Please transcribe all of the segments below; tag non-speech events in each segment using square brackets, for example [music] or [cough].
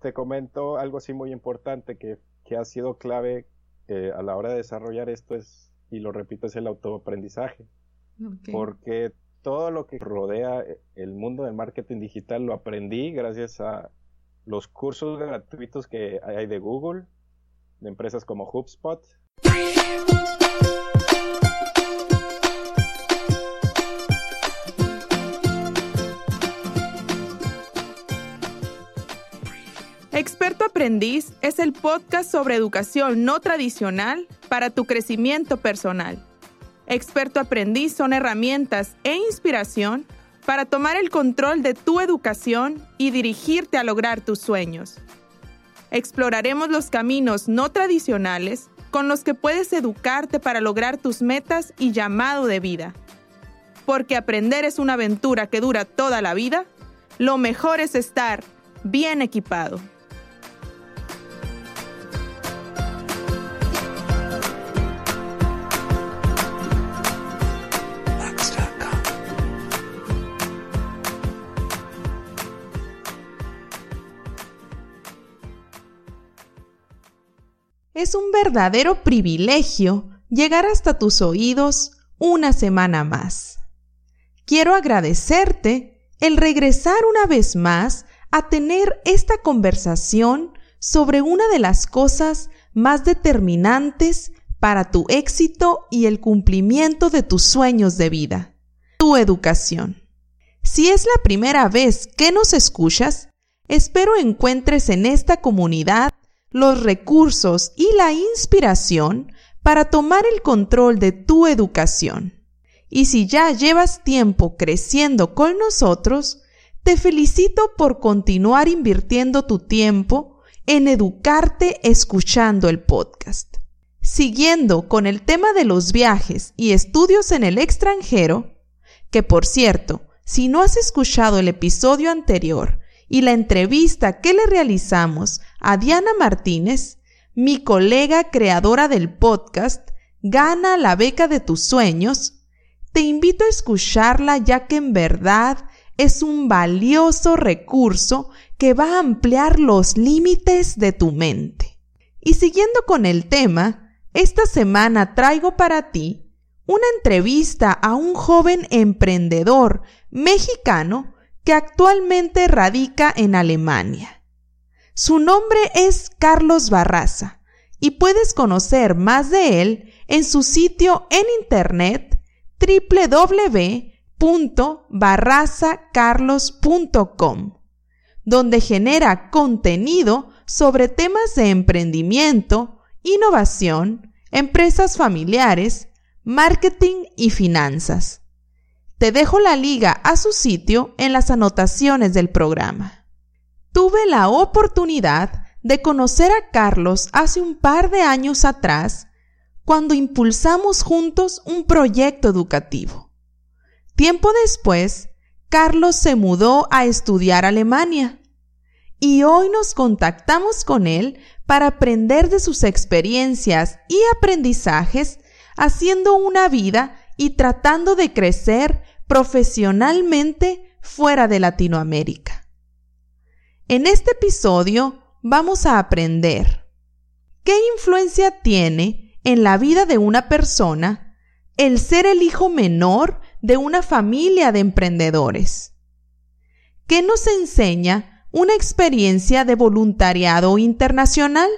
te comento algo así muy importante que, ha sido clave eh, a la hora de desarrollar esto es, y lo repito, es el autoaprendizaje. Porque todo lo que rodea el mundo del marketing digital lo aprendí gracias a los cursos gratuitos que hay de Google, de empresas como HubSpot. Aprendiz es el podcast sobre educación no tradicional para tu crecimiento personal. Experto Aprendiz son herramientas e inspiración para tomar el control de tu educación y dirigirte a lograr tus sueños. Exploraremos los caminos no tradicionales con los que puedes educarte para lograr tus metas y llamado de vida. Porque aprender es una aventura que dura toda la vida, lo mejor es estar bien equipado. Es un verdadero privilegio llegar hasta tus oídos una semana más. Quiero agradecerte el regresar una vez más a tener esta conversación sobre una de las cosas más determinantes para tu éxito y el cumplimiento de tus sueños de vida, tu educación. Si es la primera vez que nos escuchas, espero encuentres en esta comunidad los recursos y la inspiración para tomar el control de tu educación. Y si ya llevas tiempo creciendo con nosotros, te felicito por continuar invirtiendo tu tiempo en educarte escuchando el podcast. Siguiendo con el tema de los viajes y estudios en el extranjero, que por cierto, si no has escuchado el episodio anterior y la entrevista que le realizamos a Diana Martínez, mi colega creadora del podcast, Gana la beca de tus sueños, te invito a escucharla ya que en verdad es un valioso recurso que va a ampliar los límites de tu mente. Y siguiendo con el tema, esta semana traigo para ti una entrevista a un joven emprendedor mexicano que actualmente radica en Alemania. Su nombre es Carlos Barraza y puedes conocer más de él en su sitio en internet www.barrazacarlos.com, donde genera contenido sobre temas de emprendimiento, innovación, empresas familiares, marketing y finanzas. Te dejo la liga a su sitio en las anotaciones del programa. Tuve la oportunidad de conocer a Carlos hace un par de años atrás cuando impulsamos juntos un proyecto educativo. Tiempo después, Carlos se mudó a estudiar Alemania y hoy nos contactamos con él para aprender de sus experiencias y aprendizajes haciendo una vida y tratando de crecer profesionalmente fuera de Latinoamérica. En este episodio vamos a aprender qué influencia tiene en la vida de una persona el ser el hijo menor de una familia de emprendedores. ¿Qué nos enseña una experiencia de voluntariado internacional?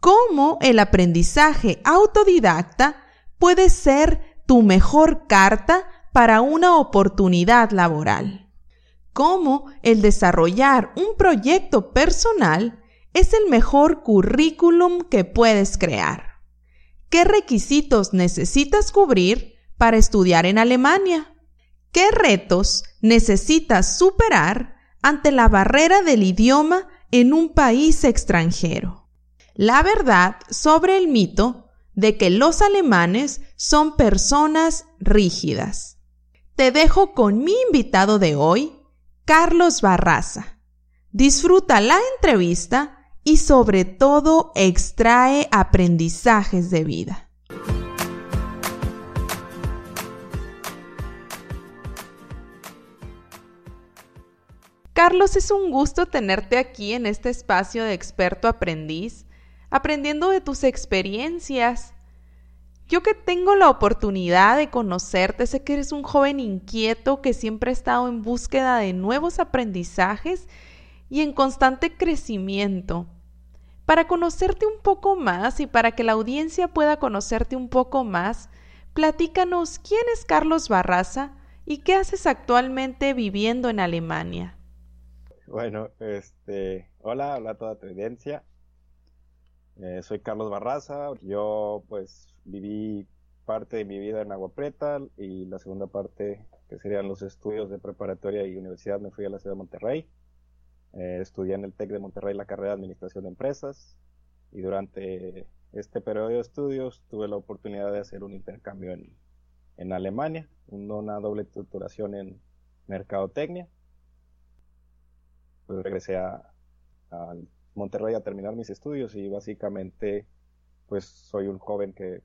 ¿Cómo el aprendizaje autodidacta puede ser tu mejor carta para una oportunidad laboral. Cómo el desarrollar un proyecto personal es el mejor currículum que puedes crear. ¿Qué requisitos necesitas cubrir para estudiar en Alemania? ¿Qué retos necesitas superar ante la barrera del idioma en un país extranjero? La verdad sobre el mito de que los alemanes son personas rígidas te dejo con mi invitado de hoy, Carlos Barraza. Disfruta la entrevista y sobre todo extrae aprendizajes de vida. Carlos, es un gusto tenerte aquí en este espacio de experto aprendiz, aprendiendo de tus experiencias. Yo que tengo la oportunidad de conocerte, sé que eres un joven inquieto que siempre ha estado en búsqueda de nuevos aprendizajes y en constante crecimiento. Para conocerte un poco más y para que la audiencia pueda conocerte un poco más, platícanos quién es Carlos Barraza y qué haces actualmente viviendo en Alemania. Bueno, este, hola, hola a toda tu audiencia. Eh, soy Carlos Barraza. Yo, pues, viví parte de mi vida en Agua Prieta y la segunda parte, que serían los estudios de preparatoria y universidad, me fui a la ciudad de Monterrey. Eh, estudié en el TEC de Monterrey la carrera de Administración de Empresas y durante este periodo de estudios tuve la oportunidad de hacer un intercambio en, en Alemania, una doble titulación en Mercadotecnia. Pues regresé a, a Monterrey a terminar mis estudios y básicamente pues soy un joven que,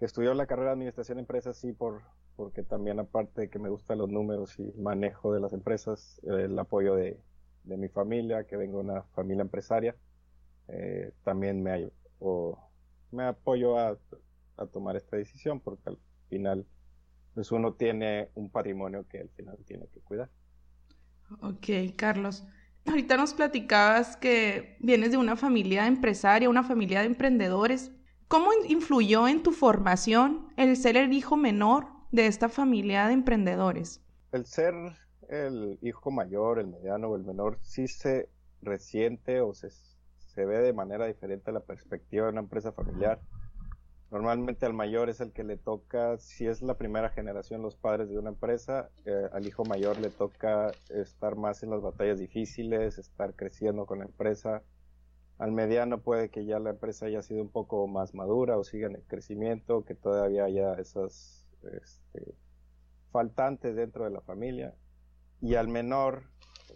que estudió la carrera de administración de empresas sí por porque también aparte de que me gustan los números y manejo de las empresas el apoyo de, de mi familia que vengo de una familia empresaria eh, también me o me apoyo a, a, tomar esta decisión porque al final pues uno tiene un patrimonio que al final tiene que cuidar Ok, Carlos. Ahorita nos platicabas que vienes de una familia empresaria, una familia de emprendedores. ¿Cómo influyó en tu formación el ser el hijo menor de esta familia de emprendedores? El ser el hijo mayor, el mediano o el menor, sí se resiente o se, se ve de manera diferente la perspectiva de una empresa familiar. Normalmente al mayor es el que le toca, si es la primera generación los padres de una empresa, eh, al hijo mayor le toca estar más en las batallas difíciles, estar creciendo con la empresa. Al mediano puede que ya la empresa haya sido un poco más madura o siga en el crecimiento, que todavía haya esas este, faltantes dentro de la familia. Y al menor,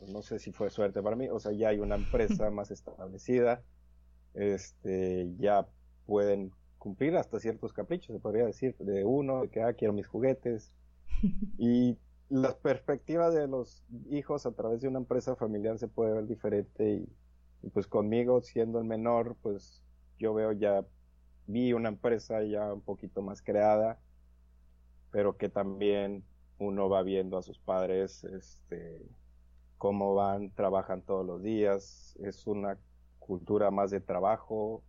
no sé si fue suerte para mí, o sea, ya hay una empresa más establecida, este, ya pueden cumplir hasta ciertos caprichos, se podría decir, de uno, de que, ah, quiero mis juguetes. [laughs] Y las perspectivas de los hijos a través de una empresa familiar se puede ver diferente y, pues conmigo siendo el menor, pues yo veo ya, vi una empresa ya un poquito más creada, pero que también uno va viendo a sus padres, este, cómo van, trabajan todos los días, es una cultura más de trabajo,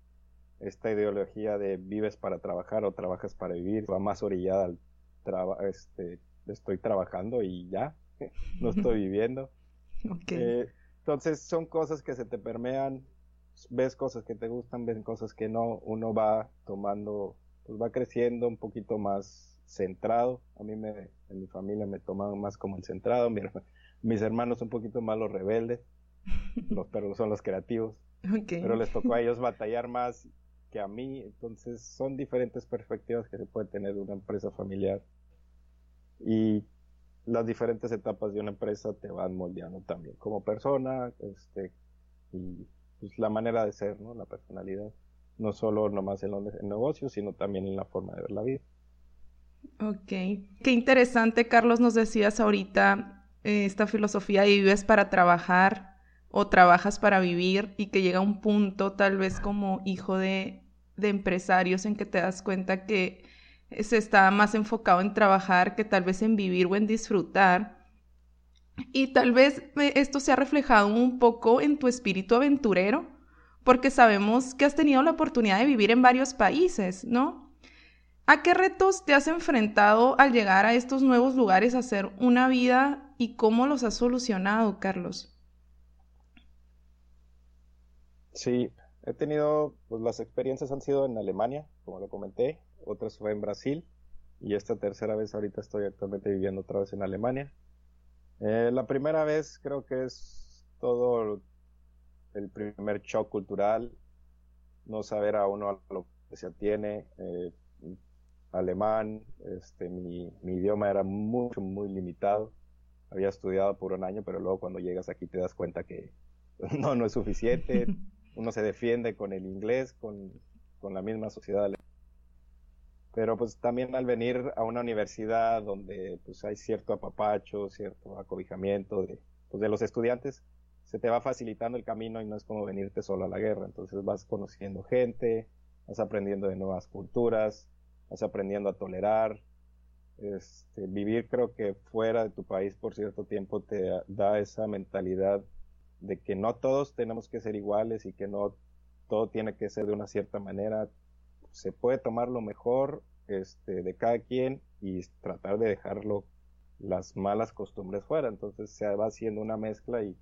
esta ideología de vives para trabajar o trabajas para vivir va más orillada al trabajo, este, estoy trabajando y ya, [laughs] no estoy [laughs] viviendo. Eh, entonces son cosas que se te permean, ves cosas que te gustan, ves cosas que no, uno va tomando, pues va creciendo un poquito más centrado. A mí me, en mi familia me toman más como el centrado, mis hermanos un poquito más los rebeldes, [laughs] los perros son los creativos. Pero les tocó a ellos batallar más a mí. Entonces son diferentes perspectivas que se puede tener de una empresa familiar. Y las diferentes etapas de una empresa te van moldeando también como persona, este, y pues, la manera de ser, ¿no? La personalidad. No solo nomás en los negocios, sino también en la forma de ver la vida. Ok. Qué interesante, Carlos, nos decías ahorita eh, esta filosofía de vives para trabajar o trabajas para vivir y que llega un punto tal vez como hijo de de empresarios en que te das cuenta que se está más enfocado en trabajar que tal vez en vivir o en disfrutar. Y tal vez eh, esto se ha reflejado un poco en tu espíritu aventurero, porque sabemos que has tenido la oportunidad de vivir en varios países, ¿no? ¿A qué retos te has enfrentado al llegar a estos nuevos lugares a hacer una vida y cómo los has solucionado, Carlos? Sí, He tenido, pues las experiencias han sido en Alemania, como lo comenté, otras fue en Brasil y esta tercera vez ahorita estoy actualmente viviendo otra vez en Alemania. Eh, la primera vez creo que es todo el primer shock cultural, no saber a uno a lo que se atiene, eh, alemán, este, mi, mi idioma era mucho, muy limitado. Había estudiado por un año, pero luego cuando llegas aquí te das cuenta que [laughs] no, no es suficiente. [laughs] uno se defiende con el inglés, con, la misma sociedad. Pero pues también al venir a una universidad donde pues hay cierto apapacho, cierto acobijamiento de pues, de los estudiantes, se te va facilitando el camino y no es como venirte solo a la guerra. Entonces vas conociendo gente, vas aprendiendo de nuevas culturas, vas aprendiendo a tolerar. Este, vivir creo que fuera de tu país por cierto tiempo te da esa mentalidad de que no todos tenemos que ser iguales y que no todo tiene que ser de una cierta manera. Se puede tomar lo mejor este, de cada quien y tratar de dejarlo las malas costumbres fuera. Entonces se va haciendo una mezcla y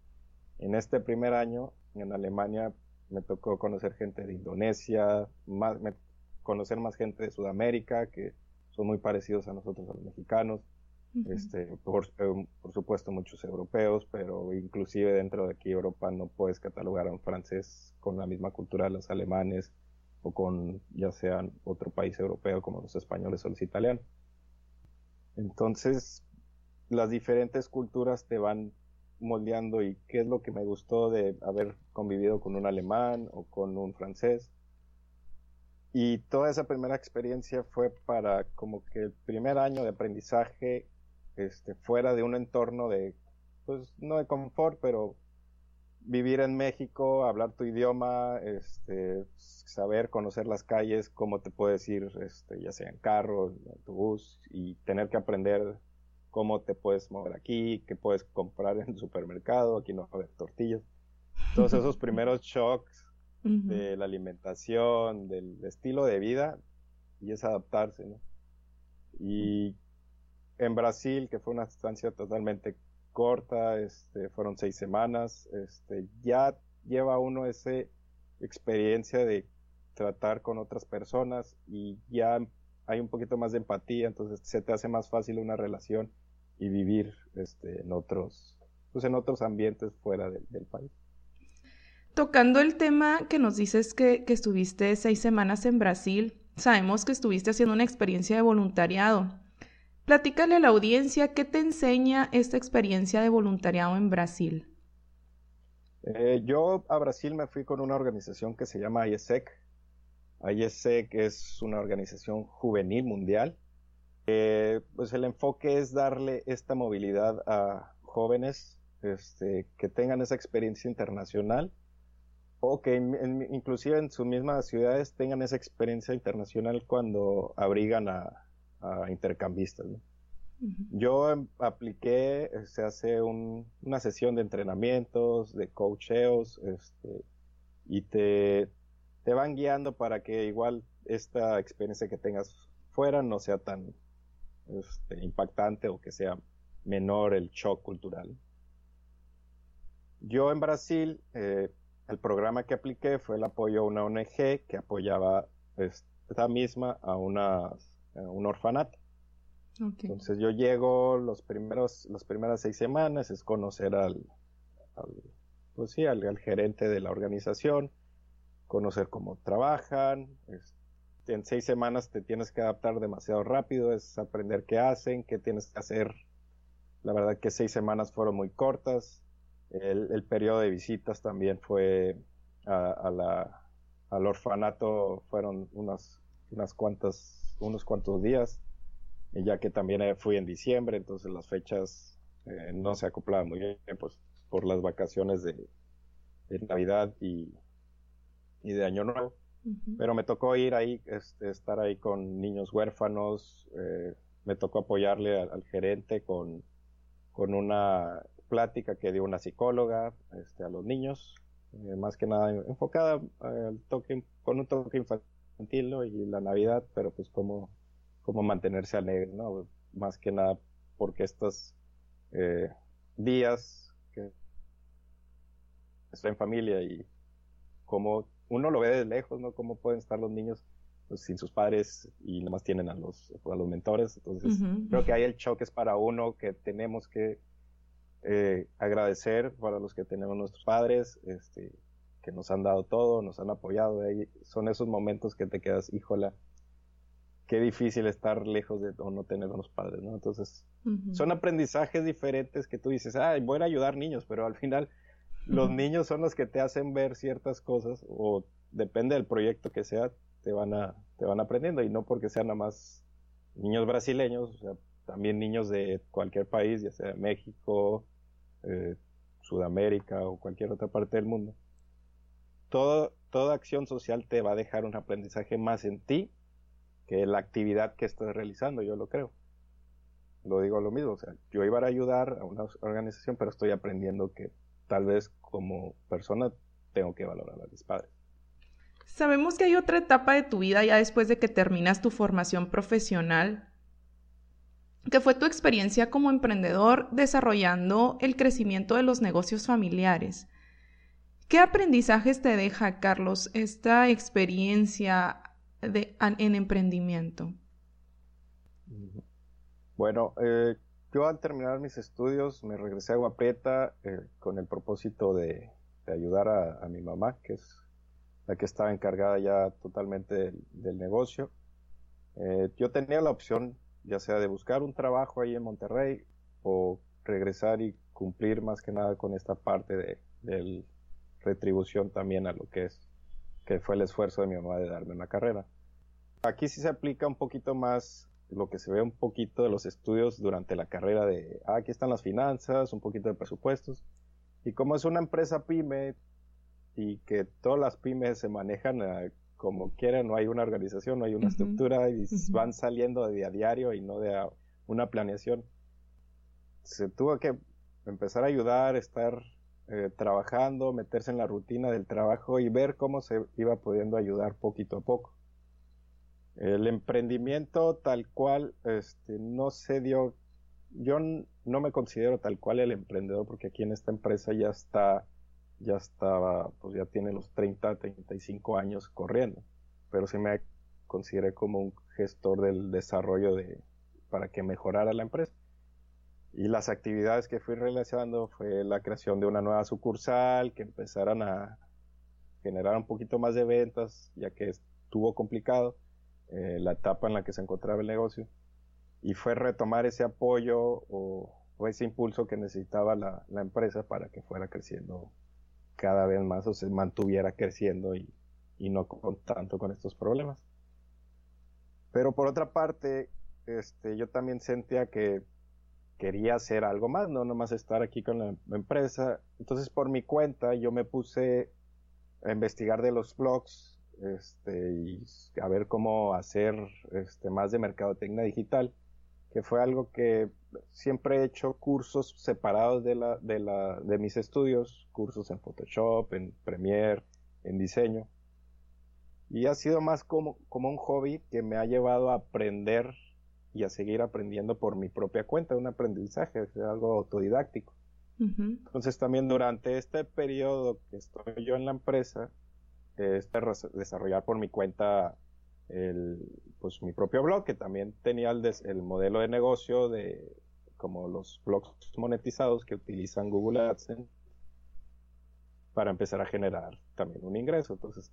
en este primer año en Alemania me tocó conocer gente de Indonesia, más, conocer más gente de Sudamérica que son muy parecidos a nosotros, a los mexicanos. este, por, eh, por, supuesto muchos europeos, pero inclusive dentro de aquí Europa no puedes catalogar a un francés con la misma cultura de los alemanes o con ya sea otro país europeo como los españoles o los italianos. Entonces, las diferentes culturas te van moldeando y qué es lo que me gustó de haber convivido con un alemán o con un francés. Y toda esa primera experiencia fue para como que el primer año de aprendizaje este, fuera de un entorno de, pues no de confort, pero vivir en México, hablar tu idioma, este, saber conocer las calles, cómo te puedes ir, este, ya sea en carro, en autobús, y tener que aprender cómo te puedes mover aquí, qué puedes comprar en el supermercado, aquí no va a haber tortillas. Todos esos [laughs] primeros shocks de la alimentación, del estilo de vida, y es adaptarse, ¿no? Y en Brasil, que fue una estancia totalmente corta, este, fueron seis semanas, este, ya lleva uno esa experiencia de tratar con otras personas y ya hay un poquito más de empatía, entonces se te hace más fácil una relación y vivir este, en otros, pues en otros ambientes fuera del país. Tocando el tema que nos dices que, que estuviste seis semanas en Brasil, sabemos que estuviste haciendo una experiencia de voluntariado. Platícale a la audiencia qué te enseña esta experiencia de voluntariado en Brasil. Eh, yo a Brasil me fui con una organización que se llama IESEC. IESEC es una organización juvenil mundial. Eh, pues el enfoque es darle esta movilidad a jóvenes este, que tengan esa experiencia internacional o que inclusive en sus mismas ciudades tengan esa experiencia internacional cuando abrigan a, intercambistas. Yo em, apliqué, se hace una sesión de entrenamientos, de coacheos, este, y te, te van guiando para que igual esta experiencia que tengas fuera no sea tan este, impactante o que sea menor el shock cultural. Yo en Brasil, eh, el programa que apliqué fue el apoyo a una ONG que apoyaba esta misma a una eh, un orfanato. Entonces yo llego los primeros, las primeras seis semanas es conocer al, pues sí, al, gerente de la organización, conocer cómo trabajan. en seis semanas te tienes que adaptar demasiado rápido, es aprender qué hacen, qué tienes que hacer. La verdad que seis semanas fueron muy cortas. El, periodo de visitas también fue a, la, al orfanato, fueron unas, unas cuantas unos cuantos días, ya que también eh, fui en diciembre, entonces las fechas eh, no se acoplaban muy bien, pues por las vacaciones de, Navidad y, y, de Año Nuevo. Pero me tocó ir ahí, este, estar ahí con niños huérfanos, eh, me tocó apoyarle al, gerente con, con una plática que dio una psicóloga este, a los niños, más que nada enfocada al toque, con un toque infantil y la Navidad, pero pues cómo, cómo mantenerse alegre, ¿no? Más que nada porque estos eh, días que estoy en familia y como uno lo ve de lejos, ¿no? Cómo pueden estar los niños pues, sin sus padres y nomás tienen a los, a los mentores. Entonces, creo que ahí el choque es para uno que tenemos que eh, agradecer para los que tenemos nuestros padres, este, que nos han dado todo, nos han apoyado. Ahí son esos momentos que te quedas, híjola, qué difícil estar lejos de o no tener unos padres, ¿no? Entonces, son aprendizajes diferentes que tú dices, ay, voy a ayudar niños, pero al final los niños son los que te hacen ver ciertas cosas o depende del proyecto que sea, te van a te van aprendiendo y no porque sean nada más niños brasileños, o sea, también niños de cualquier país, ya sea México, eh, Sudamérica o cualquier otra parte del mundo, toda acción social te va a dejar un aprendizaje más en ti que la actividad que estás realizando, yo lo creo. Lo digo lo mismo, o sea, yo iba a ayudar a una organización, pero estoy aprendiendo que tal vez como persona tengo que valorar a mis padres. Sabemos que hay otra etapa de tu vida ya después de que terminas tu formación profesional, que fue tu experiencia como emprendedor desarrollando el crecimiento de los negocios familiares. ¿Qué aprendizajes te deja, Carlos, esta experiencia de, en emprendimiento? Bueno, eh, yo al terminar mis estudios me regresé a Agua Prieta eh, con el propósito de, ayudar a, mi mamá, que es la que estaba encargada ya totalmente del, negocio. Eh, yo tenía la opción ya sea de buscar un trabajo ahí en Monterrey o regresar y cumplir más que nada con esta parte de, de retribución también a lo que es que fue el esfuerzo de mi mamá de darme una carrera. Aquí sí se aplica un poquito más lo que se ve un poquito de los estudios durante la carrera de, ah, aquí están las finanzas, un poquito de presupuestos. Y como es una empresa pyme y que todas las pymes se manejan eh, como quieren, no hay una organización, no hay una estructura y van saliendo de a diario y no de una planeación. Se tuvo que empezar a ayudar, estar eh, trabajando, meterse en la rutina del trabajo y ver cómo se iba pudiendo ayudar poquito a poco. El emprendimiento tal cual este, no se dio, yo no me considero tal cual el emprendedor porque aquí en esta empresa ya está ya estaba, pues ya tiene los 30, 35 años corriendo, pero sí me consideré como un gestor del desarrollo de, para que mejorara la empresa. Y las actividades que fui realizando fue la creación de una nueva sucursal, que empezaran a generar un poquito más de ventas, ya que estuvo complicado eh, la etapa en la que se encontraba el negocio. Y fue retomar ese apoyo o, ese impulso que necesitaba la, la empresa para que fuera creciendo cada vez más o se mantuviera creciendo y, no con, tanto con estos problemas. Pero por otra parte, este, yo también sentía que quería hacer algo más, no nomás estar aquí con la empresa. Entonces, por mi cuenta, yo me puse a investigar de los blogs este, y a ver cómo hacer este, más de mercadotecnia digital que fue algo que siempre he hecho cursos separados de, la, de, la, de mis estudios, cursos en Photoshop, en Premiere, en diseño. Y ha sido más como, como un hobby que me ha llevado a aprender y a seguir aprendiendo por mi propia cuenta, un aprendizaje, algo autodidáctico. Entonces también durante este periodo que estoy yo en la empresa, este desarrollar por mi cuenta el, pues mi propio blog, que también tenía el, el modelo de negocio de como los blogs monetizados que utilizan Google AdSense para empezar a generar también un ingreso. Entonces,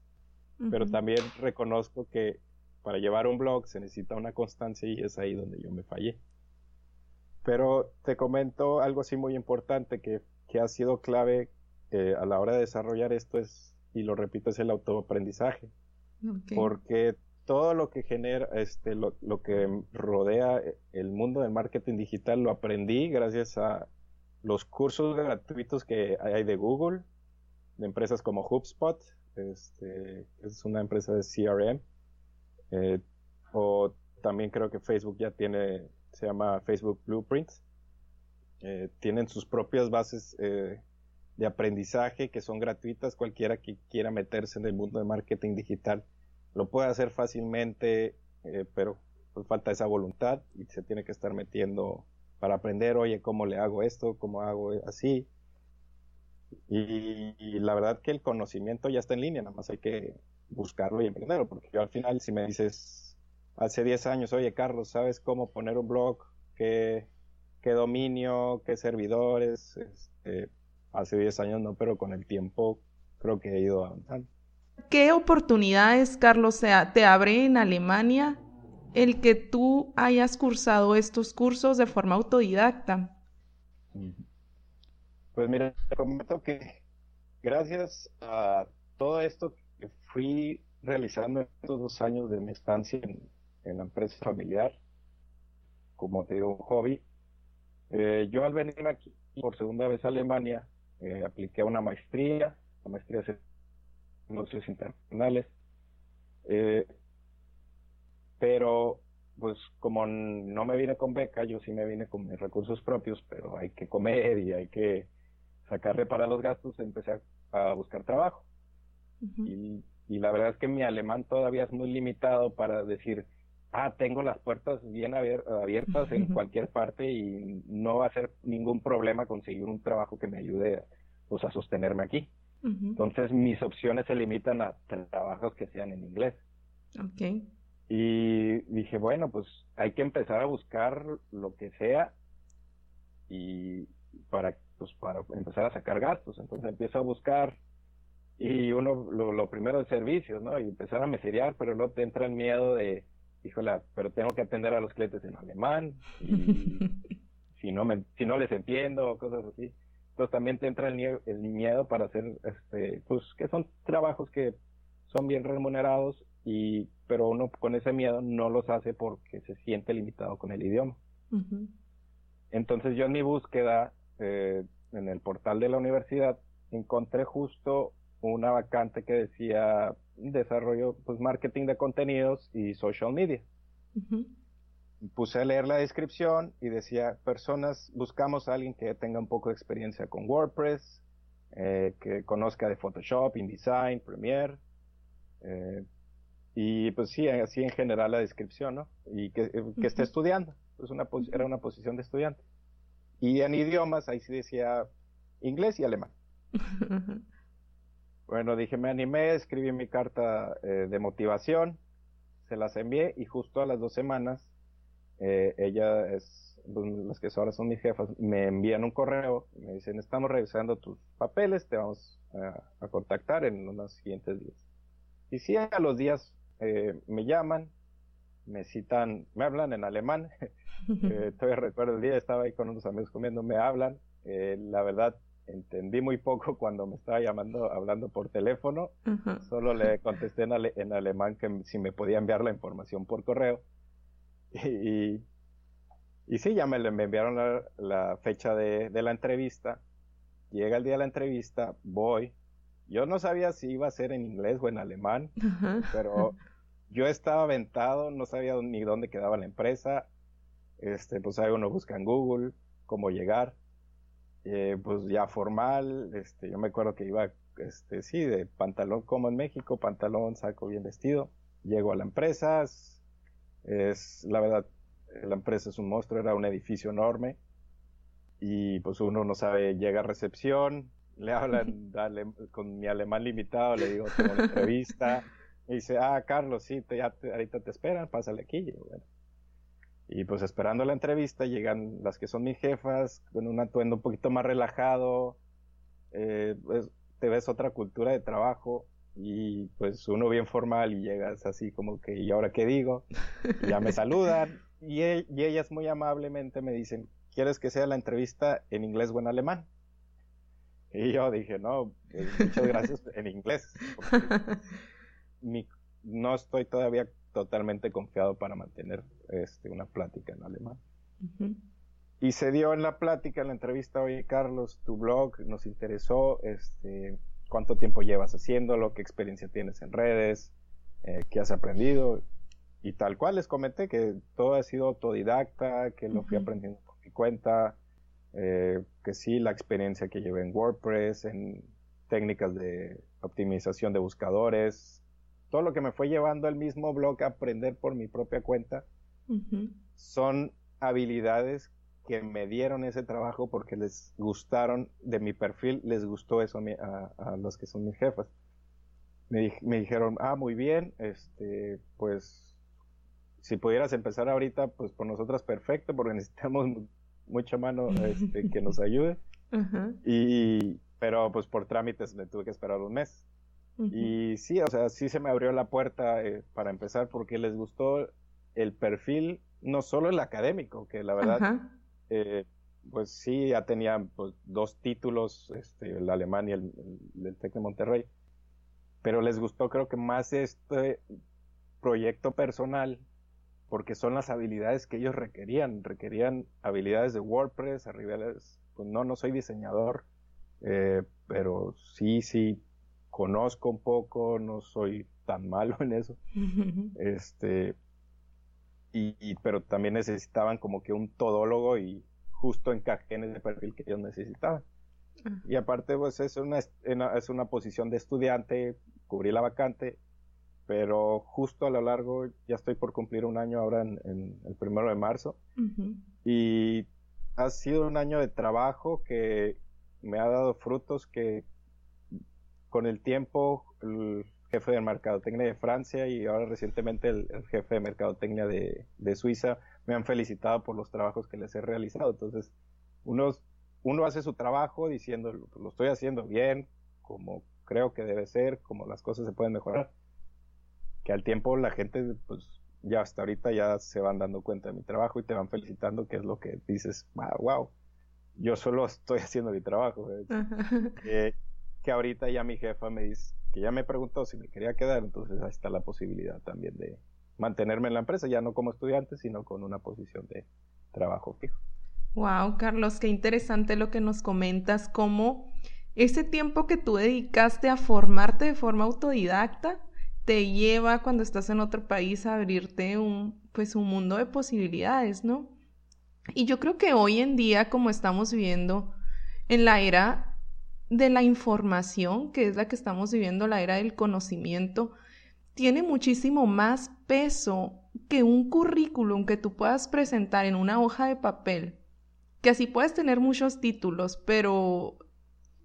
pero también reconozco que para llevar un blog se necesita una constancia y es ahí donde yo me fallé. Pero te comento algo así muy importante que, que ha sido clave eh, a la hora de desarrollar esto es, y lo repito, es el autoaprendizaje. Porque todo lo que genera, este, lo, que rodea el mundo del marketing digital lo aprendí gracias a los cursos gratuitos que hay de Google, de empresas como HubSpot, este, es una empresa de CRM, eh, o también creo que Facebook ya tiene, se llama Facebook Blueprints, eh, tienen sus propias bases eh, de aprendizaje que son gratuitas, cualquiera que quiera meterse en el mundo de marketing digital lo puede hacer fácilmente, pero pues, falta esa voluntad y se tiene que estar metiendo para aprender, oye, ¿cómo le hago esto? ¿Cómo hago así? Y, la verdad que el conocimiento ya está en línea, nada más hay que buscarlo y aprenderlo, porque yo al final si me dices hace 10 años, oye Carlos, ¿sabes cómo poner un blog? ¿Qué, qué dominio? ¿Qué servidores? Este, hace 10 años no, pero con el tiempo creo que he ido avanzando. ¿Qué oportunidades, Carlos, te abre en Alemania el que tú hayas cursado estos cursos de forma autodidacta? Pues mira, te comento que gracias a todo esto fui realizando en estos dos años de mi estancia en, la empresa familiar, como te digo, un hobby, eh, yo al venir aquí por segunda vez a Alemania, eh, apliqué una maestría, la maestría en negocios internacionales, eh, pero pues como no me vine con beca, yo sí me vine con mis recursos propios, pero hay que comer y hay que sacarle para los gastos, empecé a, buscar trabajo. Y, y, la verdad es que mi alemán todavía es muy limitado para decir, ah, tengo las puertas bien abiertas en cualquier parte y no va a ser ningún problema conseguir un trabajo que me ayude pues, a sostenerme aquí. Entonces mis opciones se limitan a trabajos que sean en inglés. Okay. Y dije, bueno, pues hay que empezar a buscar lo que sea y para, pues, para empezar a sacar gastos. Entonces empiezo a buscar y uno, lo, lo primero es servicios, ¿no? Y empezar a meserear, pero luego te entra el miedo de, híjola, pero tengo que atender a los clientes en alemán y [laughs] si no me, si no les entiendo cosas así. Entonces también te entra el, el miedo para hacer, este, pues que son trabajos que son bien remunerados y, pero uno con ese miedo no los hace porque se siente limitado con el idioma. Entonces yo en mi búsqueda eh, en el portal de la universidad encontré justo una vacante que decía desarrollo, pues marketing de contenidos y social media. Puse a leer la descripción y decía, personas, buscamos a alguien que tenga un poco de experiencia con WordPress, eh, que conozca de Photoshop, InDesign, Premiere, eh, y pues sí, así en general la descripción, ¿no? Y que, eh, esté estudiando, pues una era una posición de estudiante. Y en idiomas, ahí sí decía inglés y alemán. [laughs] Bueno, dije, me animé, escribí mi carta eh, de motivación, se las envié y justo a las dos semanas, eh, ella es, pues, las que ahora son mis jefas, me envían un correo me dicen, estamos revisando tus papeles, te vamos a, contactar en unos siguientes días. Y sí, a los días eh, me llaman, me citan, me hablan en alemán, [laughs] [laughs] todavía recuerdo el día, estaba ahí con unos amigos comiendo, me hablan, la verdad entendí muy poco cuando me estaba llamando, hablando por teléfono. Solo le contesté en, alemán que si me podía enviar la información por correo. Y, y, sí, ya me, me enviaron la, fecha de, la entrevista. Llega el día de la entrevista, voy. Yo no sabía si iba a ser en inglés o en alemán, pero yo estaba aventado, no sabía ni dónde quedaba la empresa. Este, pues ahí uno busca en Google cómo llegar eh, pues ya formal, este, yo me acuerdo que iba, este, sí, de pantalón como en México, pantalón, saco bien vestido, llego a la empresa, es, la verdad, la empresa es un monstruo, era un edificio enorme, y pues uno no sabe, llega a recepción, le hablan [laughs] dale, con mi alemán limitado, le digo, tengo una entrevista, y dice, ah, Carlos, sí, te, ya ahorita te esperan, pásale aquí, y bueno, y pues esperando la entrevista llegan las que son mis jefas con un atuendo un poquito más relajado. Eh, pues, te ves otra cultura de trabajo y pues uno bien formal y llegas así como que, ¿y ahora qué digo? ya me saludan [laughs] y, e, y, ellas muy amablemente me dicen, ¿quieres que sea la entrevista en inglés o en alemán? Y yo dije, no, pues, muchas gracias en inglés. [laughs] Mi, no estoy todavía totalmente confiado para mantener este, una plática en alemán. Y se dio en la plática, en la entrevista, oye Carlos, tu blog nos interesó, este, cuánto tiempo llevas haciéndolo, qué experiencia tienes en redes, eh, qué has aprendido. Y tal cual les comenté que todo ha sido autodidacta, que lo fui aprendiendo por mi cuenta, eh, que sí, la experiencia que llevé en WordPress, en técnicas de optimización de buscadores, todo lo que me fue llevando al mismo blog a aprender por mi propia cuenta, son habilidades que me dieron ese trabajo porque les gustaron de mi perfil, les gustó eso a, los que son mis jefas. Me, dijeron, ah, muy bien, este, pues si pudieras empezar ahorita, pues por nosotras perfecto, porque necesitamos mucha mano este, que nos [laughs] ayude. Y, pero pues por trámites me tuve que esperar un mes. Y sí, o sea, sí se me abrió la puerta eh, para empezar porque les gustó el perfil, no solo el académico, que la verdad, eh, pues sí, ya tenía pues, dos títulos, este, el alemán y el, el, TEC de Monterrey, pero les gustó creo que más este proyecto personal porque son las habilidades que ellos requerían, requerían habilidades de WordPress, habilidades, pues no, no soy diseñador, Eh, pero sí, sí, conozco un poco, no soy tan malo en eso. [laughs] este, y, pero también necesitaban como que un todólogo y justo encajé en ese perfil que ellos necesitaban. Ah. Y aparte, pues es una, es una posición de estudiante, cubrí la vacante, pero justo a lo largo, ya estoy por cumplir un año ahora en, el primero de marzo, y ha sido un año de trabajo que me ha dado frutos que con el tiempo el jefe de mercadotecnia de Francia y ahora recientemente el, jefe de mercadotecnia de, de, Suiza me han felicitado por los trabajos que les he realizado. Entonces, uno, uno hace su trabajo diciendo, lo estoy haciendo bien, como creo que debe ser, como las cosas se pueden mejorar. Que al tiempo la gente, pues ya hasta ahorita ya se van dando cuenta de mi trabajo y te van felicitando, que es lo que dices, wow, wow yo solo estoy [laughs] haciendo mi trabajo. Eh, que ahorita ya mi jefa me dice, que ya me preguntó si me quería quedar, entonces ahí está la posibilidad también de mantenerme en la empresa, ya no como estudiante, sino con una posición de trabajo fijo. Wow, Carlos, qué interesante lo que nos comentas, cómo ese tiempo que tú dedicaste a formarte de forma autodidacta te lleva cuando estás en otro país a abrirte un pues un mundo de posibilidades, ¿no? Y yo creo que hoy en día, como estamos viviendo en la era de la información, que es la que estamos viviendo, la era del conocimiento, tiene muchísimo más peso que un currículum que tú puedas presentar en una hoja de papel, que así puedes tener muchos títulos, pero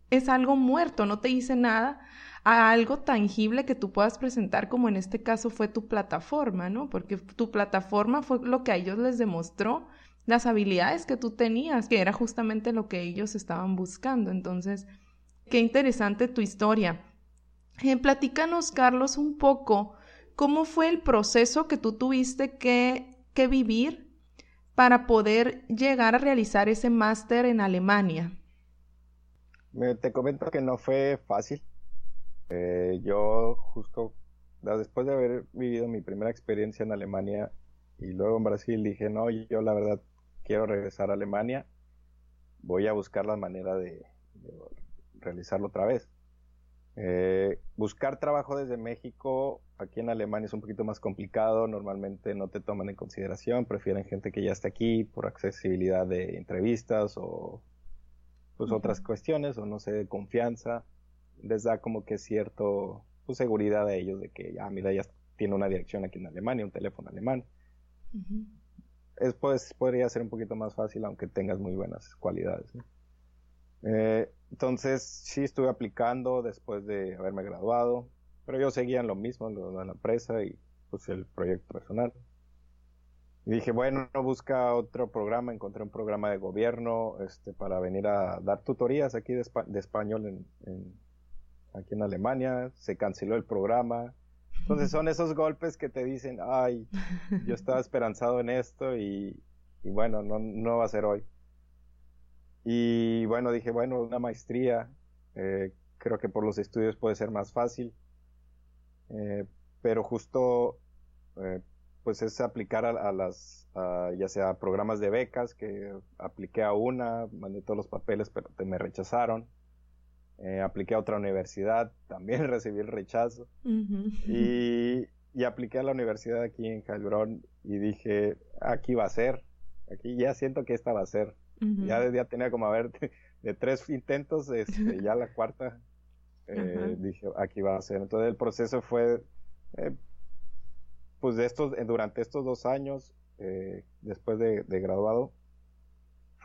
es algo muerto, no te dice nada a algo tangible que tú puedas presentar, como en este caso fue tu plataforma, ¿no? Porque tu plataforma fue lo que a ellos les demostró las habilidades que tú tenías, que era justamente lo que ellos estaban buscando. Entonces, qué interesante tu historia. Eh, platícanos, Carlos, un poco cómo fue el proceso que tú tuviste que, que vivir para poder llegar a realizar ese máster en Alemania. te comento que no fue fácil. Eh, yo justo después de haber vivido mi primera experiencia en Alemania y luego en Brasil dije, no, yo la verdad quiero regresar a Alemania, voy a buscar la manera de, realizarlo otra vez. Eh, buscar trabajo desde México aquí en Alemania es un poquito más complicado, normalmente no te toman en consideración, prefieren gente que ya está aquí por accesibilidad de entrevistas o pues otras cuestiones o no sé, confianza, les da como que cierto pues, seguridad a ellos de que ya, ah, mira, ya tiene una dirección aquí en Alemania, un teléfono alemán es, pues, podría ser un poquito más fácil aunque tengas muy buenas cualidades. Eh, entonces, sí estuve aplicando después de haberme graduado, pero yo seguía en lo mismo, de la empresa y pues el proyecto personal. Y dije, bueno, busca otro programa, encontré un programa de gobierno este, para venir a dar tutorías aquí de, español en, aquí en Alemania. Se canceló el programa, entonces son esos golpes que te dicen, ay, yo estaba [laughs] esperanzado en esto y, bueno, no, no, va a ser hoy. Y bueno, dije, bueno, una maestría, eh, creo que por los estudios puede ser más fácil, eh, pero justo eh, pues es aplicar a, las, ya sea programas de becas, que apliqué a una, mandé todos los papeles, pero te me rechazaron. Apliqué a otra universidad, [laughs] también recibí el rechazo. y, apliqué a la universidad aquí en Heilbronn y dije, aquí va a ser, aquí ya siento que esta va a ser. Ya, ya tenía como a ver, [laughs] de, tres intentos, este, [laughs] ya la cuarta, eh, dije, aquí va a ser. Entonces el proceso fue, eh, pues de estos, durante estos dos años, después de graduado,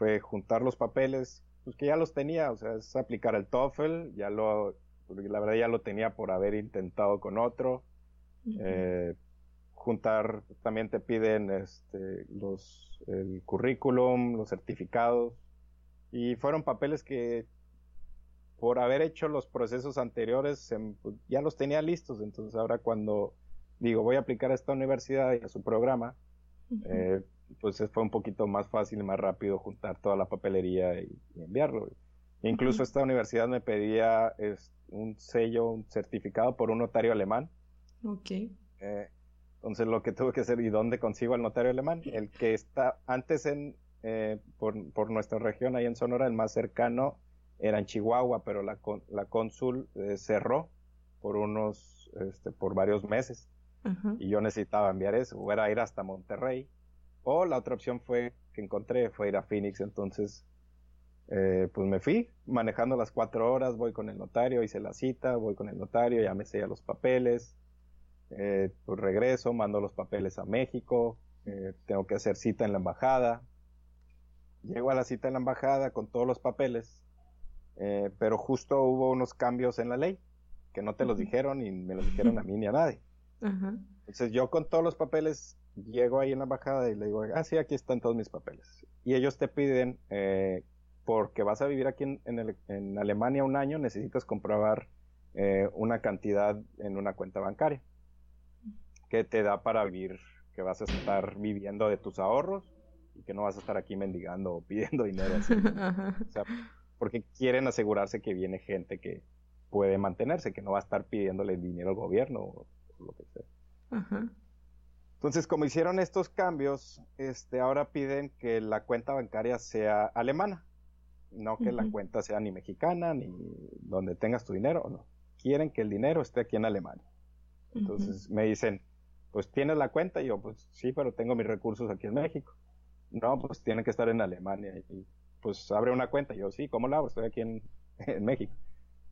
fue juntar los papeles, pues que ya los tenía, o sea, es aplicar el TOEFL, ya lo, la verdad ya lo tenía por haber intentado con otro. Eh, juntar, también te piden este, los, el currículum, los certificados, y fueron papeles que por haber hecho los procesos anteriores pues, ya los tenía listos, entonces ahora cuando digo voy a aplicar a esta universidad y a su programa, eh, pues fue un poquito más fácil y más rápido juntar toda la papelería y, enviarlo. Incluso esta universidad me pedía un sello, un certificado por un notario alemán. Ok. Eh, entonces lo que tuve que hacer, ¿y dónde consigo al notario alemán? El que está antes en, eh, por, nuestra región, ahí en Sonora, el más cercano era en Chihuahua, pero la, la cónsul eh, cerró por unos, este, por varios meses. Y yo necesitaba enviar eso, o era ir hasta Monterrey. O la otra opción fue que encontré, fue ir a Phoenix. Entonces, eh, pues me fui manejando las cuatro horas, voy con el notario, hice la cita, voy con el notario, ya me sellé los papeles, eh, pues regreso, mando los papeles a México, eh, tengo que hacer cita en la embajada. Llego a la cita en la embajada con todos los papeles, eh, pero justo hubo unos cambios en la ley que no te los dijeron y me los dijeron a mí ni a nadie. Entonces yo con todos los papeles llego ahí en la embajada y le digo, ah, sí, aquí están todos mis papeles. Y ellos te piden, eh, porque vas a vivir aquí en, Alemania un año, necesitas comprobar una cantidad en una cuenta bancaria que te da para vivir que vas a estar viviendo de tus ahorros y que no vas a estar aquí mendigando o pidiendo dinero. [laughs] porque quieren asegurarse que viene gente que puede mantenerse, que no va a estar pidiéndole dinero al gobierno o, lo que sea. Entonces, como hicieron estos cambios, este, ahora piden que la cuenta bancaria sea alemana, no que la cuenta sea ni mexicana, ni donde tengas tu dinero, no. Quieren que el dinero esté aquí en Alemania. Entonces me dicen, pues tienes la cuenta y yo, pues sí, pero tengo mis recursos aquí en México. No, pues tiene que estar en Alemania y pues abre una cuenta. Y yo, sí, ¿cómo la abro? Estoy aquí [laughs] en, México.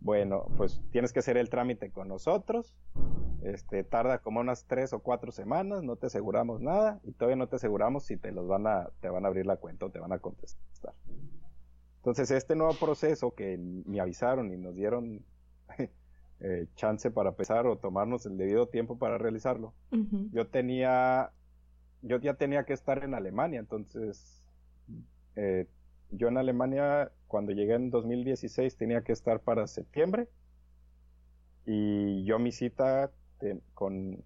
Bueno, pues tienes que hacer el trámite con nosotros. Este, tarda como unas tres o cuatro semanas, no te aseguramos nada y todavía no te aseguramos si te los van a, te van a abrir la cuenta o te van a contestar. Entonces, este nuevo proceso que me avisaron y nos dieron [laughs] eh, chance para empezar o tomarnos el debido tiempo para realizarlo. Yo tenía, yo ya tenía que estar en Alemania, entonces eh, yo en Alemania cuando llegué en 2016 tenía que estar para septiembre y yo mi cita con,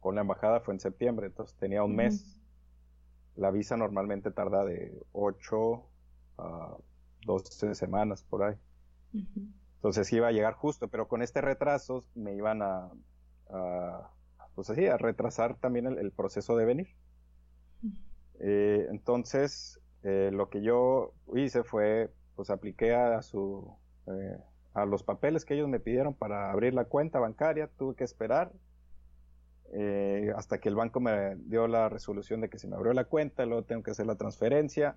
con, la embajada fue en septiembre, entonces tenía un mes. La visa normalmente tarda de 8 a 12 semanas por ahí. Entonces iba a llegar justo, pero con este retraso me iban a, pues a retrasar también el, proceso de venir. Eh, entonces, eh, lo que yo hice fue, pues apliqué a su, eh, a los papeles que ellos me pidieron para abrir la cuenta bancaria, tuve que esperar hasta que el banco me dio la resolución de que se me abrió la cuenta, luego tengo que hacer la transferencia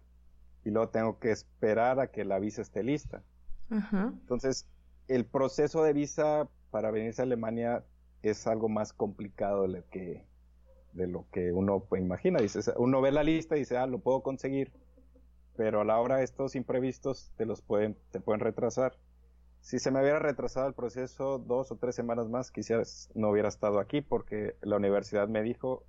y luego tengo que esperar a que la visa esté lista. Entonces, el proceso de visa para venirse a Alemania es algo más complicado de lo que, uno imagina. Dice, uno ve la lista y dice, ah, lo puedo conseguir, pero a la hora de estos imprevistos te los pueden, te pueden retrasar. Si se me hubiera retrasado el proceso dos o tres semanas más, quizás no hubiera estado aquí porque la universidad me dijo,